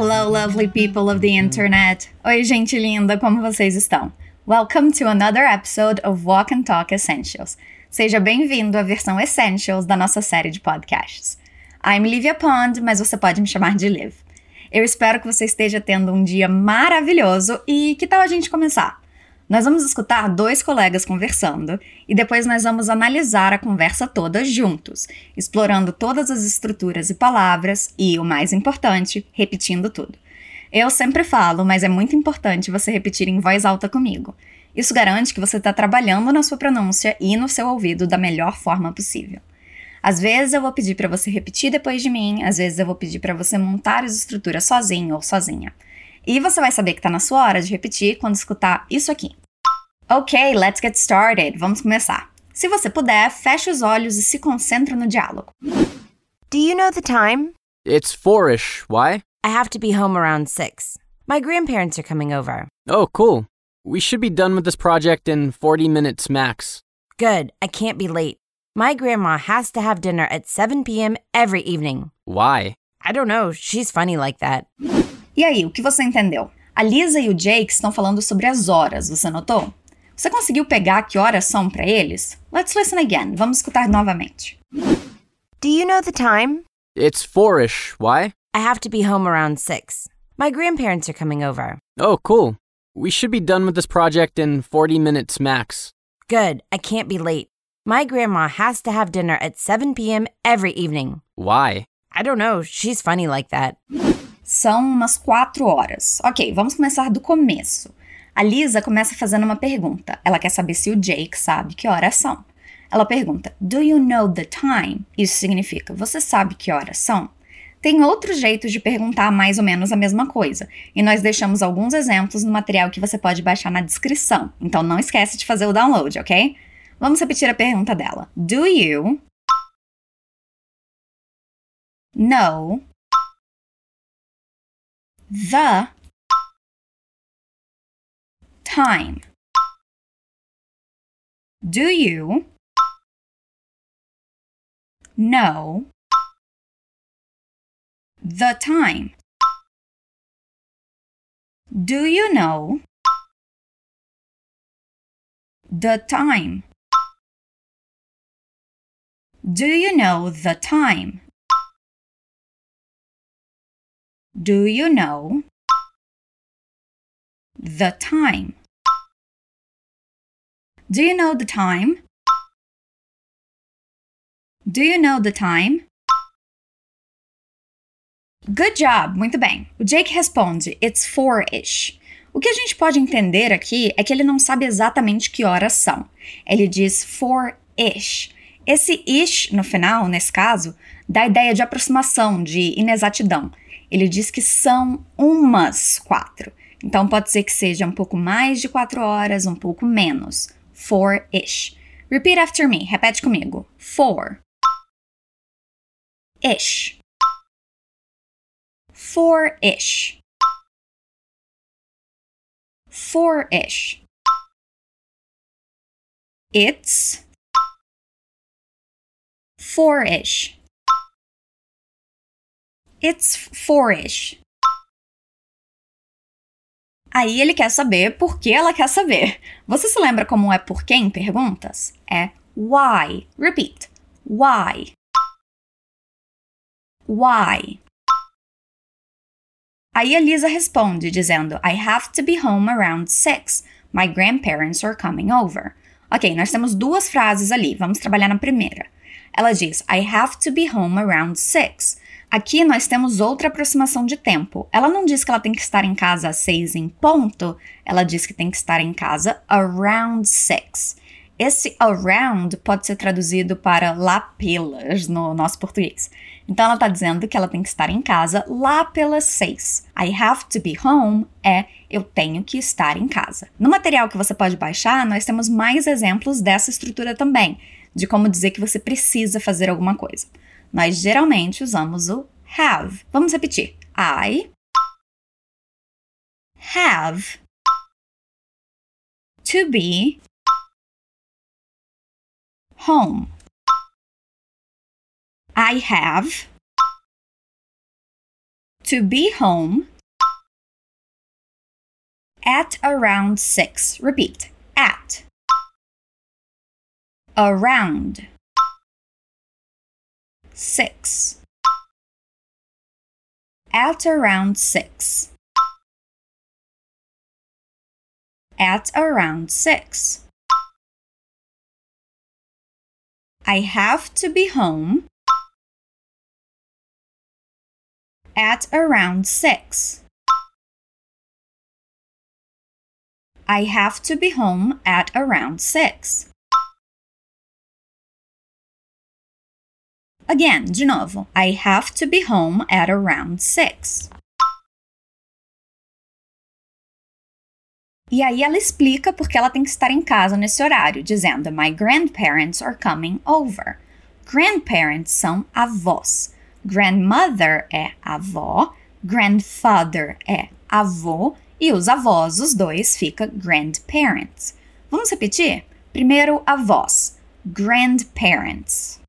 Hello, lovely people of the internet! Oi, gente linda, como vocês estão? Welcome to another episode of Walk and Talk Essentials. Seja bem-vindo à versão Essentials da nossa série de podcasts. I'm Livia Pond, mas você pode me chamar de Liv. Eu espero que você esteja tendo um dia maravilhoso e que tal a gente começar? Nós vamos escutar dois colegas conversando e depois nós vamos analisar a conversa toda juntos, explorando todas as estruturas e palavras e, o mais importante, repetindo tudo. Eu sempre falo, mas é muito importante você repetir em voz alta comigo. Isso garante que você está trabalhando na sua pronúncia e no seu ouvido da melhor forma possível. Às vezes eu vou pedir para você repetir depois de mim, às vezes eu vou pedir para você montar as estruturas sozinho ou sozinha. E você vai saber que está na sua hora de repetir quando escutar isso aqui. Ok, let's get started. Vamos começar. Se você puder, feche os olhos e se concentre no diálogo. Do you know the time? It's four-ish. Why? I have to be home around 6. My grandparents are coming over. Oh, cool. We should be done with this project in 40 minutes max. Good, I can't be late. My grandma has to have dinner at 7 p.m. every evening. Why? I don't know, she's funny like that. E aí, o que você entendeu? A Lisa e o Jake estão falando sobre as horas, você notou? Você conseguiu pegar que horas são para eles? Let's listen again. Vamos escutar novamente. Do you know the time? It's four-ish. Why? I have to be home around 6. My grandparents are coming over. Oh, cool. We should be done with this project in 40 minutes max. Good, I can't be late. My grandma has to have dinner at 7 p.m. every evening. Why? I don't know, she's funny like that. São umas quatro horas. Ok, vamos começar do começo. A Lisa começa fazendo uma pergunta. Ela quer saber se o Jake sabe que horas são. Ela pergunta: Do you know the time? Isso significa: Você sabe que horas são? Tem outros jeitos de perguntar mais ou menos a mesma coisa, e nós deixamos alguns exemplos no material que você pode baixar na descrição. Então não esquece de fazer o download, ok? Vamos repetir a pergunta dela. Do you know the time? Do you know the time? Do you know the time? Do you know the time? Do you know the time? Do you know the time? Do you know the time? Good job, muito bem. O Jake responde: It's four-ish. O que a gente pode entender aqui é que ele não sabe exatamente que horas são. Ele diz four-ish. Esse ish no final, nesse caso, dá a ideia de aproximação, de inexatidão. Ele diz que são umas quatro. Então pode ser que seja um pouco mais de quatro horas, um pouco menos. Four-ish. Repeat after me. Repete comigo. Four. Ish. Four-ish. Four-ish. It's four-ish. It's four-ish. Aí ele quer saber por que ela quer saber. Você se lembra como é por quem perguntas? É why. Repeat. Why. Why. Aí a Lisa responde dizendo I have to be home around six. My grandparents are coming over. Ok, nós temos duas frases ali. Vamos trabalhar na primeira. Ela diz I have to be home around six. Aqui nós temos outra aproximação de tempo. Ela não diz que ela tem que estar em casa às seis em ponto, ela diz que tem que estar em casa around six. Esse around pode ser traduzido para lá pelas no nosso português. Então ela está dizendo que ela tem que estar em casa lá pelas seis. I have to be home é eu tenho que estar em casa. No material que você pode baixar, nós temos mais exemplos dessa estrutura também, de como dizer que você precisa fazer alguma coisa nós geralmente usamos o have. Vamos repetir. I have to be home. I have to be home at around 6. Repeat. At. Around. 6. At around 6. At around 6. I have to be home at around 6. I have to be home at around 6. Again, de novo. I have to be home at around 6. E aí ela explica porque ela tem que estar em casa nesse horário, dizendo: My grandparents are coming over. Grandparents são avós. Grandmother é avó, grandfather é avô e os avós, os dois, fica grandparents. Vamos repetir? Primeiro, avós. Grandparents.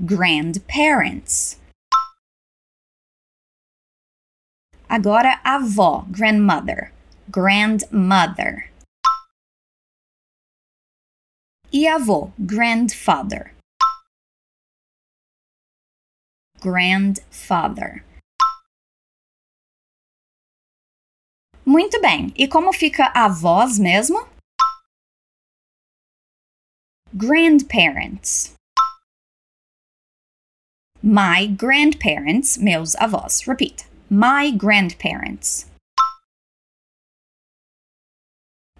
Grandparents. Agora, avó, grandmother. Grandmother. E avô, grandfather. Grandfather. Muito bem. E como fica avós mesmo? Grandparents. My grandparents, meus avós. Repeat. My grandparents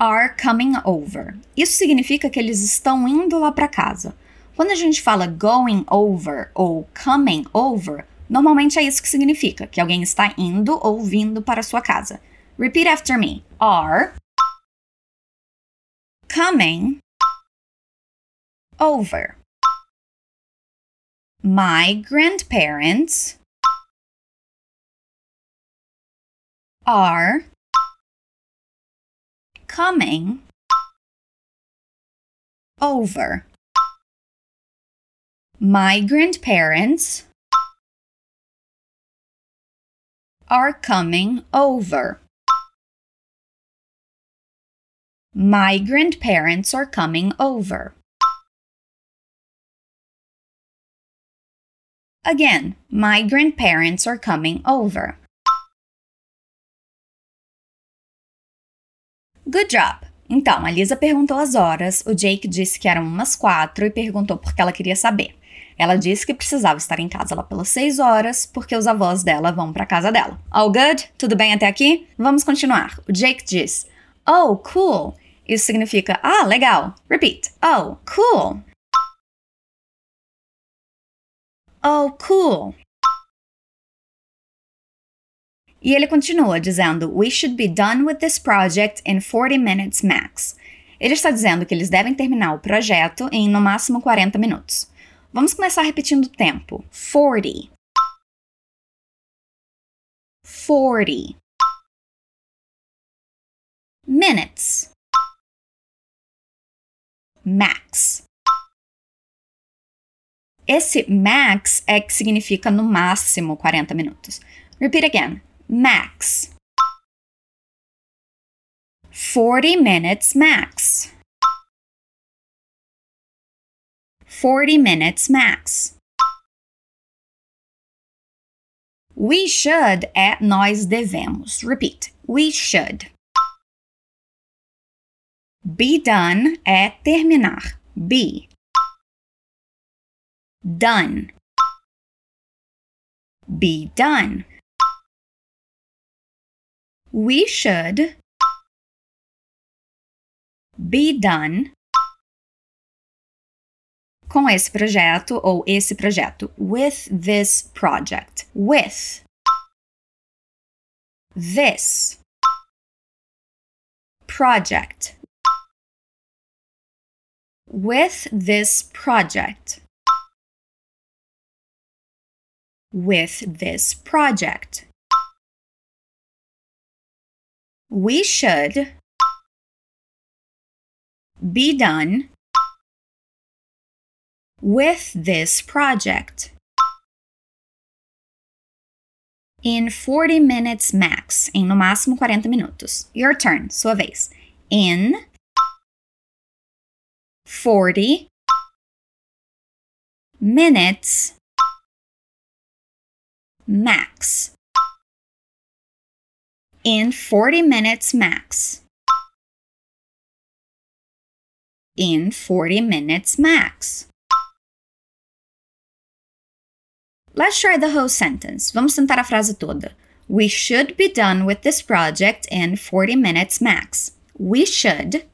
are coming over. Isso significa que eles estão indo lá para casa. Quando a gente fala going over ou coming over, normalmente é isso que significa, que alguém está indo ou vindo para sua casa. Repeat after me. Are coming over. My grandparents are coming over. My grandparents are coming over. My grandparents are coming over. Again, my grandparents are coming over. Good job! Então, a Lisa perguntou as horas, o Jake disse que eram umas quatro e perguntou por que ela queria saber. Ela disse que precisava estar em casa lá pelas seis horas, porque os avós dela vão para casa dela. All good? Tudo bem até aqui? Vamos continuar. O Jake diz: Oh, cool! Isso significa ah, legal. Repeat. Oh, cool. Oh, cool. E ele continua dizendo: We should be done with this project in 40 minutes max. Ele está dizendo que eles devem terminar o projeto em no máximo 40 minutos. Vamos começar repetindo o tempo. 40. 40. Minutes. Max. Esse max é que significa no máximo 40 minutos. Repeat again max. 40 minutes max. 40 minutes max. We should é nós devemos. Repeat. We should. Be done é terminar. Be. Done. Be done. We should be done com esse projeto ou esse projeto. With this project. With this project. With this project. With this project. We should be done with this project. In 40 minutes max. Em no máximo 40 minutos. Your turn. Sua vez. In 40 minutes max. In 40 minutes max. In 40 minutes max. Let's try the whole sentence. Vamos tentar a frase toda. We should be done with this project in 40 minutes max. We should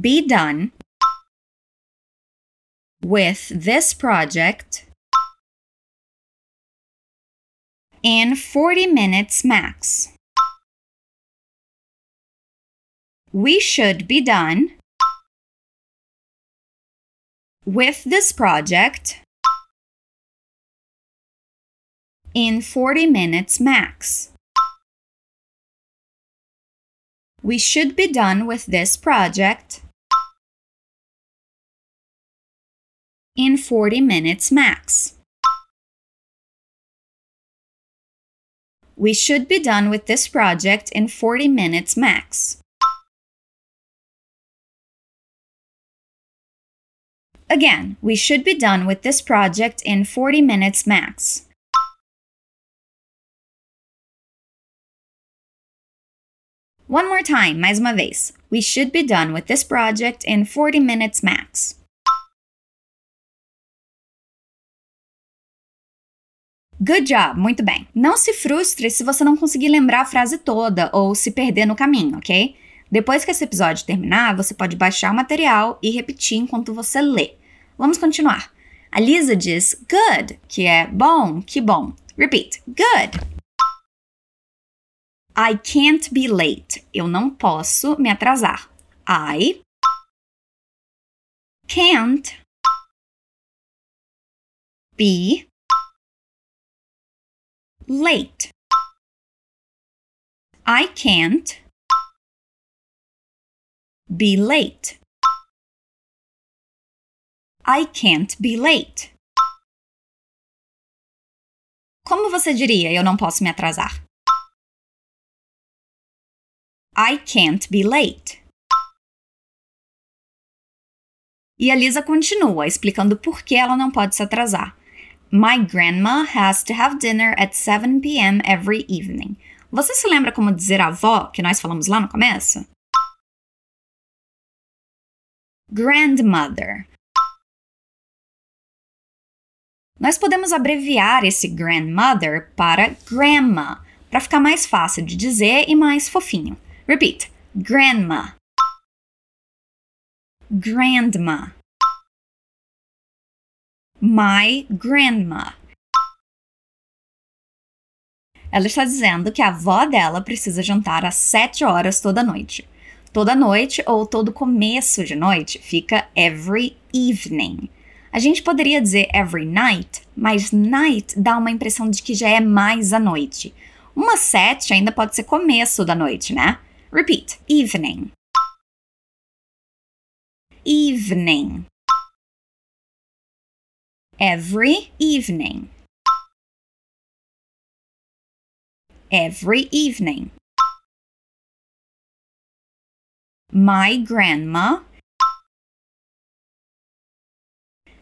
be done with this project in 40 minutes max. We should be done with this project in 40 minutes max. We should be done with this project in 40 minutes max. We should be done with this project in 40 minutes max. Again, we should be done with this project in 40 minutes max. One more time, mais uma vez. We should be done with this project in 40 minutes max. Good job, muito bem. Não se frustre se você não conseguir lembrar a frase toda ou se perder no caminho, ok? Depois que esse episódio terminar, você pode baixar o material e repetir enquanto você lê. Vamos continuar. A Lisa diz good, que é bom, que bom. Repeat, good. I can't be late. Eu não posso me atrasar. I can't be late. I can't be late. I can't be late. Como você diria eu não posso me atrasar? I can't be late. E a Lisa continua explicando por que ela não pode se atrasar. My grandma has to have dinner at 7 p.m. every evening. Você se lembra como dizer avó que nós falamos lá no começo? Grandmother. Nós podemos abreviar esse grandmother para grandma, para ficar mais fácil de dizer e mais fofinho. Repeat: grandma. Grandma my grandma. Ela está dizendo que a avó dela precisa jantar às 7 horas toda noite. Toda noite ou todo começo de noite fica every evening. A gente poderia dizer every night, mas night dá uma impressão de que já é mais à noite. Uma 7 ainda pode ser começo da noite, né? Repeat: evening. Evening every evening. Every evening. My grandma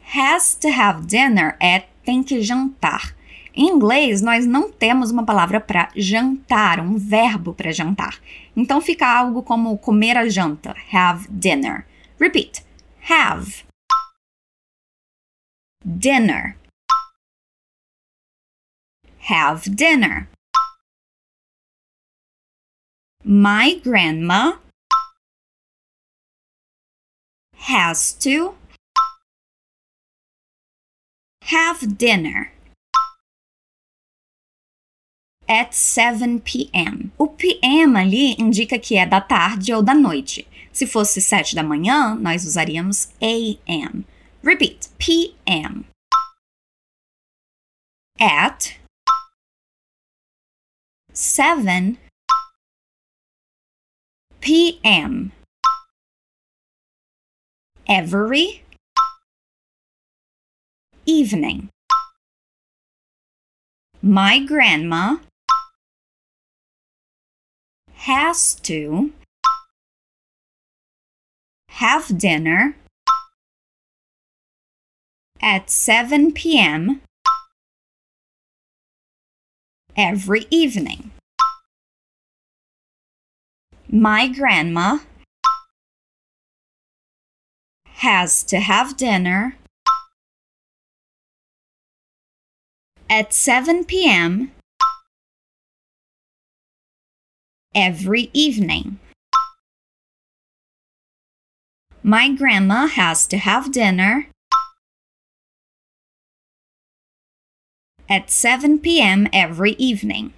has to have dinner at tem que jantar. Em inglês, nós não temos uma palavra para jantar, um verbo para jantar. Então fica algo como comer a janta, have dinner. Repeat: have dinner. Have dinner. My grandma has to have dinner at 7 p.m. O p.m. ali indica que é da tarde ou da noite. Se fosse 7 da manhã, nós usaríamos a.m. Repeat. PM. At 7 p.m. Every evening. My grandma has to have dinner at 7 p.m. every evening. My grandma has to have dinner at 7 p.m. every evening. My grandma has to have dinner at 7 p.m. every evening.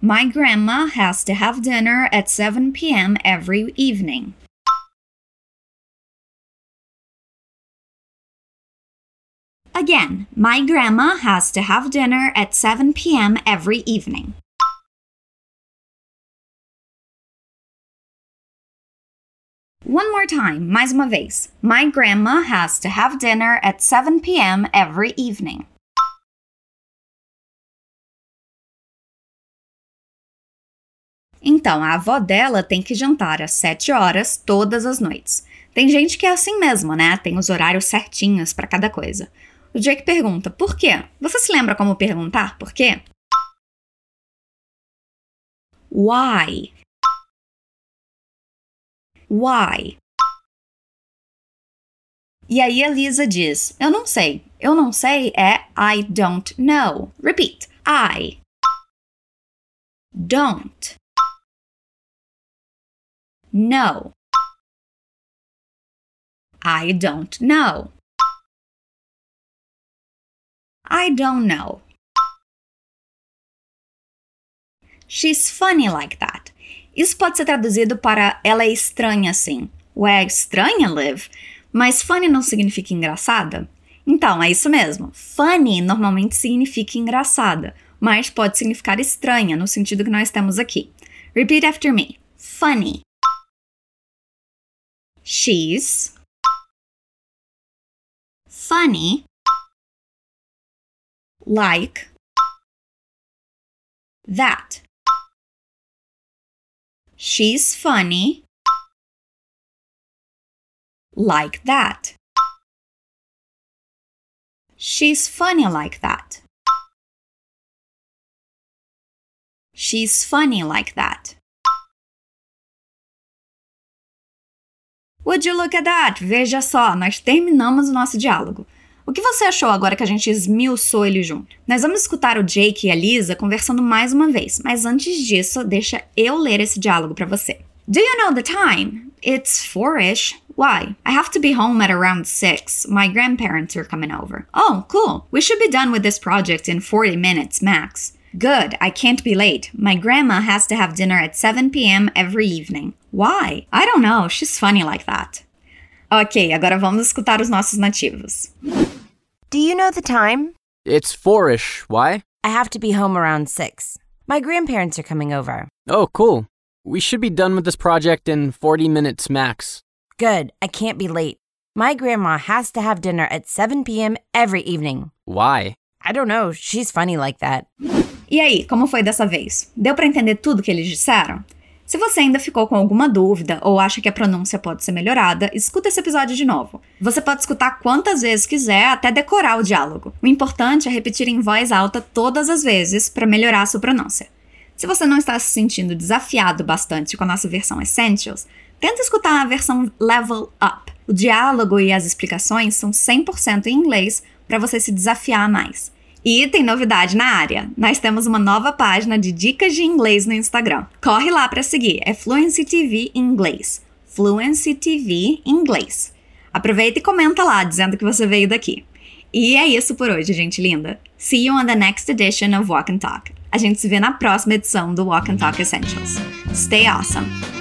My grandma has to have dinner at 7 p.m. every evening. Again, my grandma has to have dinner at 7 p.m. every evening. One more time, mais uma vez. My grandma has to have dinner at 7 p.m. every evening. Então, a avó dela tem que jantar às 7 horas todas as noites. Tem gente que é assim mesmo, né? Tem os horários certinhos para cada coisa. O Jake pergunta: por quê? Você se lembra como perguntar por quê? Why? Why? E aí Lisa diz: Eu não sei. Eu não sei é I don't know. Repeat. I don't know. I don't know. I don't know. She's funny like that. Isso pode ser traduzido para ela é estranha assim. Ué, estranha, Liv? Mas funny não significa engraçada? Então, é isso mesmo. Funny normalmente significa engraçada, mas pode significar estranha no sentido que nós temos aqui. Repeat after me. Funny. She's funny like that. She's funny like that. She's funny like that. She's funny like that. Would you look at that? Veja só, nós terminamos o nosso diálogo. O que você achou agora que a gente esmiuçou ele junto? Nós vamos escutar o Jake e a Lisa conversando mais uma vez, mas antes disso, deixa eu ler esse diálogo para você. Do you know the time? It's four-ish. Why? I have to be home at around 6. My grandparents are coming over. Oh, cool. We should be done with this project in 40 minutes max. Good, I can't be late. My grandma has to have dinner at 7 p.m. every evening. Why? I don't know, she's funny like that. Ok, agora vamos escutar os nossos nativos. Do you know the time? It's four-ish. Why? I have to be home around 6. My grandparents are coming over. Oh, cool. We should be done with this project in 40 minutes max. Good, I can't be late. My grandma has to have dinner at 7 p.m. every evening. Why? I don't know, she's funny like that. E aí, como foi dessa vez? Deu para entender tudo que eles disseram? Se você ainda ficou com alguma dúvida ou acha que a pronúncia pode ser melhorada, escuta esse episódio de novo. Você pode escutar quantas vezes quiser até decorar o diálogo. O importante é repetir em voz alta todas as vezes para melhorar a sua pronúncia. Se você não está se sentindo desafiado bastante com a nossa versão Essentials, tenta escutar a versão Level Up. O diálogo e as explicações são 100% em inglês para você se desafiar mais. E tem novidade na área. Nós temos uma nova página de dicas de inglês no Instagram. Corre lá para seguir. É Fluency TV Inglês. Fluency TV Inglês. Aproveita e comenta lá dizendo que você veio daqui. E é isso por hoje, gente linda. See you on the next edition of Walk and Talk. A gente se vê na próxima edição do Walk and Talk Essentials. Stay awesome!